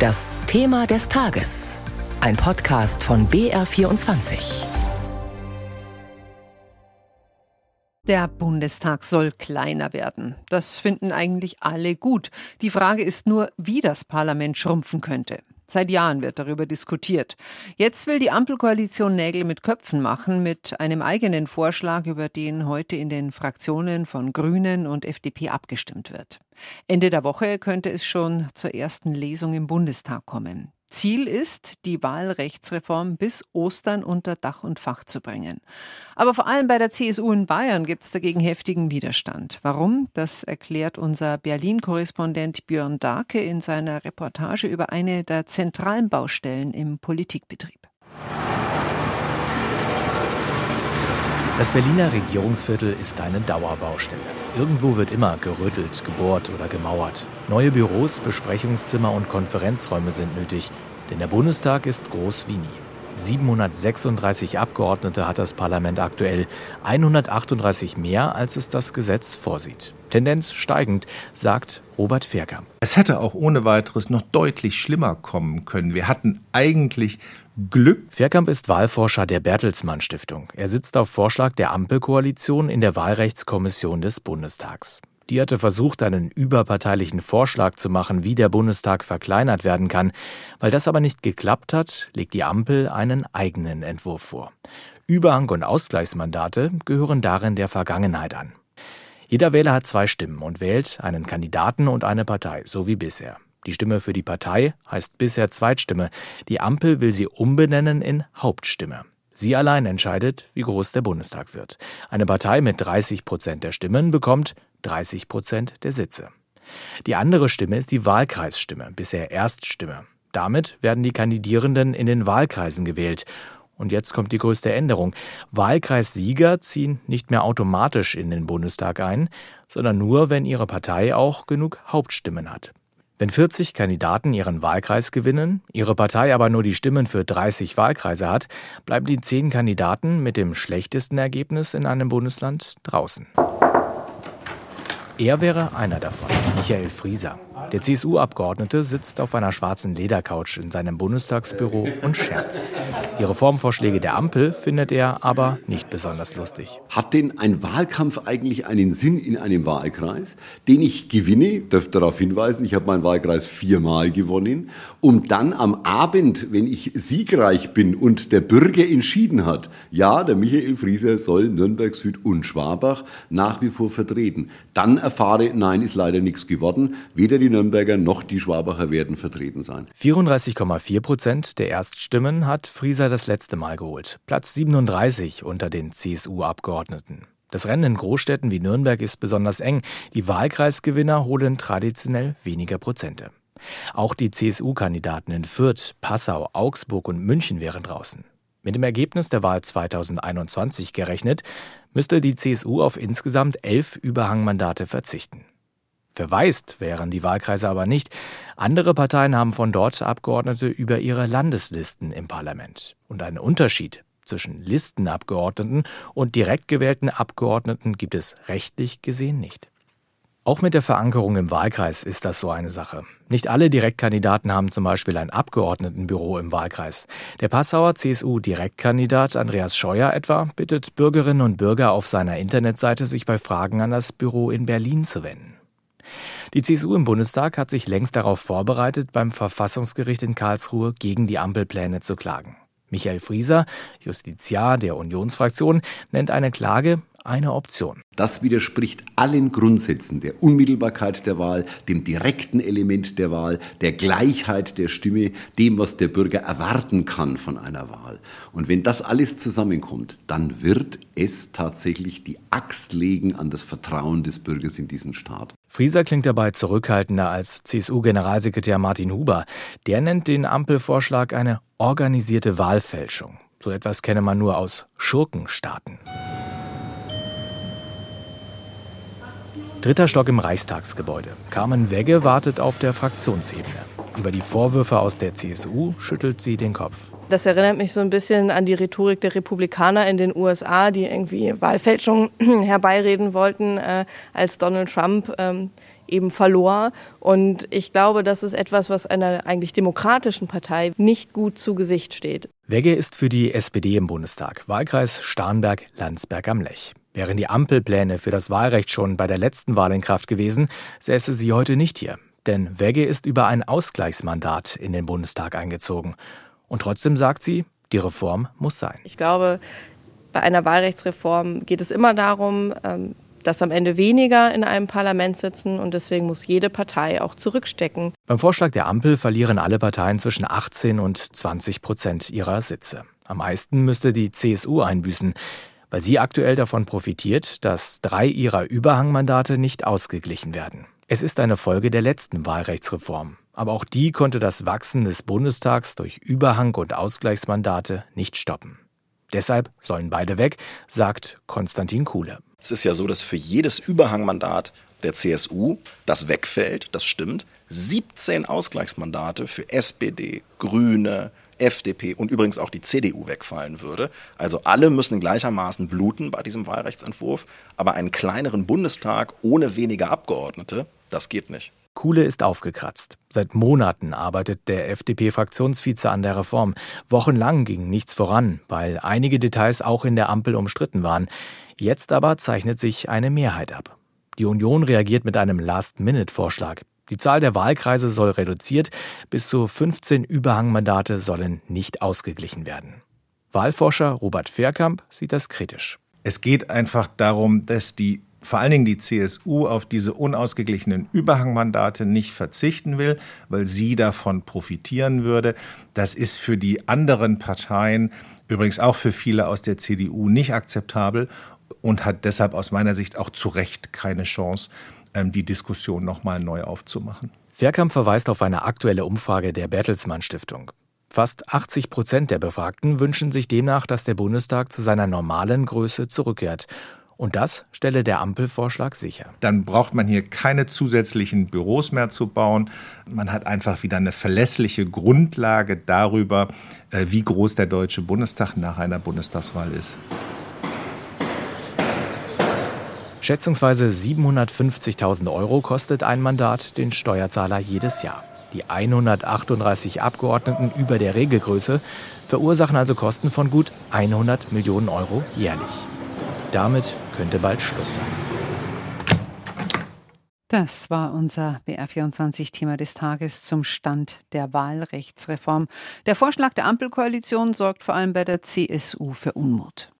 Das Thema des Tages. Ein Podcast von BR24. Der Bundestag soll kleiner werden. Das finden eigentlich alle gut. Die Frage ist nur, wie das Parlament schrumpfen könnte. Seit Jahren wird darüber diskutiert. Jetzt will die Ampelkoalition Nägel mit Köpfen machen mit einem eigenen Vorschlag, über den heute in den Fraktionen von Grünen und FDP abgestimmt wird. Ende der Woche könnte es schon zur ersten Lesung im Bundestag kommen. Ziel ist, die Wahlrechtsreform bis Ostern unter Dach und Fach zu bringen. Aber vor allem bei der CSU in Bayern gibt es dagegen heftigen Widerstand. Warum? Das erklärt unser Berlin-Korrespondent Björn Darke in seiner Reportage über eine der zentralen Baustellen im Politikbetrieb. Das Berliner Regierungsviertel ist eine Dauerbaustelle. Irgendwo wird immer gerüttelt, gebohrt oder gemauert. Neue Büros, Besprechungszimmer und Konferenzräume sind nötig, denn der Bundestag ist groß wie nie. 736 Abgeordnete hat das Parlament aktuell, 138 mehr, als es das Gesetz vorsieht. Tendenz steigend, sagt Robert Fairkamp. Es hätte auch ohne weiteres noch deutlich schlimmer kommen können. Wir hatten eigentlich Glück. Fairkamp ist Wahlforscher der Bertelsmann Stiftung. Er sitzt auf Vorschlag der Ampelkoalition in der Wahlrechtskommission des Bundestags. Die hatte versucht, einen überparteilichen Vorschlag zu machen, wie der Bundestag verkleinert werden kann. Weil das aber nicht geklappt hat, legt die Ampel einen eigenen Entwurf vor. Überhang- und Ausgleichsmandate gehören darin der Vergangenheit an. Jeder Wähler hat zwei Stimmen und wählt einen Kandidaten und eine Partei, so wie bisher. Die Stimme für die Partei heißt bisher Zweitstimme. Die Ampel will sie umbenennen in Hauptstimme. Sie allein entscheidet, wie groß der Bundestag wird. Eine Partei mit 30 Prozent der Stimmen bekommt 30 Prozent der Sitze. Die andere Stimme ist die Wahlkreisstimme, bisher Erststimme. Damit werden die Kandidierenden in den Wahlkreisen gewählt. Und jetzt kommt die größte Änderung. Wahlkreissieger ziehen nicht mehr automatisch in den Bundestag ein, sondern nur, wenn ihre Partei auch genug Hauptstimmen hat. Wenn 40 Kandidaten ihren Wahlkreis gewinnen, ihre Partei aber nur die Stimmen für 30 Wahlkreise hat, bleiben die 10 Kandidaten mit dem schlechtesten Ergebnis in einem Bundesland draußen. Er wäre einer davon, Michael Frieser. Der CSU-Abgeordnete sitzt auf einer schwarzen Ledercouch in seinem Bundestagsbüro und scherzt. Die Reformvorschläge der Ampel findet er aber nicht besonders lustig. Hat denn ein Wahlkampf eigentlich einen Sinn in einem Wahlkreis, den ich gewinne? Darf darauf hinweisen, ich habe meinen Wahlkreis viermal gewonnen, um dann am Abend, wenn ich siegreich bin und der Bürger entschieden hat, ja, der Michael Frieser soll Nürnberg Süd und Schwabach nach wie vor vertreten, dann erfahre, nein, ist leider nichts geworden. Weder die Nürnberger noch die Schwabacher werden vertreten sein. 34,4 Prozent der Erststimmen hat Frieser das letzte Mal geholt. Platz 37 unter den CSU-Abgeordneten. Das Rennen in Großstädten wie Nürnberg ist besonders eng. Die Wahlkreisgewinner holen traditionell weniger Prozente. Auch die CSU-Kandidaten in Fürth, Passau, Augsburg und München wären draußen. Mit dem Ergebnis der Wahl 2021 gerechnet, müsste die CSU auf insgesamt elf Überhangmandate verzichten. Verwaist wären die Wahlkreise aber nicht. Andere Parteien haben von dort Abgeordnete über ihre Landeslisten im Parlament. Und einen Unterschied zwischen Listenabgeordneten und direkt gewählten Abgeordneten gibt es rechtlich gesehen nicht. Auch mit der Verankerung im Wahlkreis ist das so eine Sache. Nicht alle Direktkandidaten haben zum Beispiel ein Abgeordnetenbüro im Wahlkreis. Der Passauer CSU-Direktkandidat Andreas Scheuer etwa bittet Bürgerinnen und Bürger auf seiner Internetseite, sich bei Fragen an das Büro in Berlin zu wenden. Die CSU im Bundestag hat sich längst darauf vorbereitet, beim Verfassungsgericht in Karlsruhe gegen die Ampelpläne zu klagen. Michael Frieser, Justiziar der Unionsfraktion, nennt eine Klage eine Option. Das widerspricht allen Grundsätzen der Unmittelbarkeit der Wahl, dem direkten Element der Wahl, der Gleichheit der Stimme, dem, was der Bürger erwarten kann von einer Wahl. Und wenn das alles zusammenkommt, dann wird es tatsächlich die Axt legen an das Vertrauen des Bürgers in diesen Staat. Frieser klingt dabei zurückhaltender als CSU-Generalsekretär Martin Huber. Der nennt den Ampelvorschlag eine organisierte Wahlfälschung. So etwas kenne man nur aus Schurkenstaaten. Dritter Stock im Reichstagsgebäude. Carmen Wegge wartet auf der Fraktionsebene. Über die Vorwürfe aus der CSU schüttelt sie den Kopf. Das erinnert mich so ein bisschen an die Rhetorik der Republikaner in den USA, die irgendwie Wahlfälschungen herbeireden wollten, äh, als Donald Trump ähm, eben verlor. Und ich glaube, das ist etwas, was einer eigentlich demokratischen Partei nicht gut zu Gesicht steht. Wegge ist für die SPD im Bundestag, Wahlkreis Starnberg-Landsberg am Lech. Wären die Ampelpläne für das Wahlrecht schon bei der letzten Wahl in Kraft gewesen, säße sie heute nicht hier. Denn Wegge ist über ein Ausgleichsmandat in den Bundestag eingezogen. Und trotzdem sagt sie, die Reform muss sein. Ich glaube, bei einer Wahlrechtsreform geht es immer darum, ähm, dass am Ende weniger in einem Parlament sitzen und deswegen muss jede Partei auch zurückstecken. Beim Vorschlag der Ampel verlieren alle Parteien zwischen 18 und 20 Prozent ihrer Sitze. Am meisten müsste die CSU einbüßen, weil sie aktuell davon profitiert, dass drei ihrer Überhangmandate nicht ausgeglichen werden. Es ist eine Folge der letzten Wahlrechtsreform. Aber auch die konnte das Wachsen des Bundestags durch Überhang- und Ausgleichsmandate nicht stoppen. Deshalb sollen beide weg, sagt Konstantin Kuhle. Es ist ja so, dass für jedes Überhangmandat der CSU, das wegfällt, das stimmt, 17 Ausgleichsmandate für SPD, Grüne, FDP und übrigens auch die CDU wegfallen würde. Also alle müssen gleichermaßen bluten bei diesem Wahlrechtsentwurf, aber einen kleineren Bundestag ohne weniger Abgeordnete, das geht nicht. Kuhle ist aufgekratzt. Seit Monaten arbeitet der FDP-Fraktionsvize an der Reform. Wochenlang ging nichts voran, weil einige Details auch in der Ampel umstritten waren. Jetzt aber zeichnet sich eine Mehrheit ab. Die Union reagiert mit einem Last-Minute-Vorschlag. Die Zahl der Wahlkreise soll reduziert, bis zu 15 Überhangmandate sollen nicht ausgeglichen werden. Wahlforscher Robert Fairkamp sieht das kritisch. Es geht einfach darum, dass die vor allen Dingen die CSU auf diese unausgeglichenen Überhangmandate nicht verzichten will, weil sie davon profitieren würde. Das ist für die anderen Parteien, übrigens auch für viele aus der CDU, nicht akzeptabel und hat deshalb aus meiner Sicht auch zu Recht keine Chance, ähm, die Diskussion nochmal neu aufzumachen. Fairkamp verweist auf eine aktuelle Umfrage der Bertelsmann Stiftung. Fast 80 Prozent der Befragten wünschen sich demnach, dass der Bundestag zu seiner normalen Größe zurückkehrt und das stelle der Ampelvorschlag sicher. Dann braucht man hier keine zusätzlichen Büros mehr zu bauen. Man hat einfach wieder eine verlässliche Grundlage darüber, äh, wie groß der Deutsche Bundestag nach einer Bundestagswahl ist. Schätzungsweise 750.000 Euro kostet ein Mandat den Steuerzahler jedes Jahr. Die 138 Abgeordneten über der Regelgröße verursachen also Kosten von gut 100 Millionen Euro jährlich. Damit könnte bald Schluss sein. Das war unser BR24-Thema des Tages zum Stand der Wahlrechtsreform. Der Vorschlag der Ampelkoalition sorgt vor allem bei der CSU für Unmut.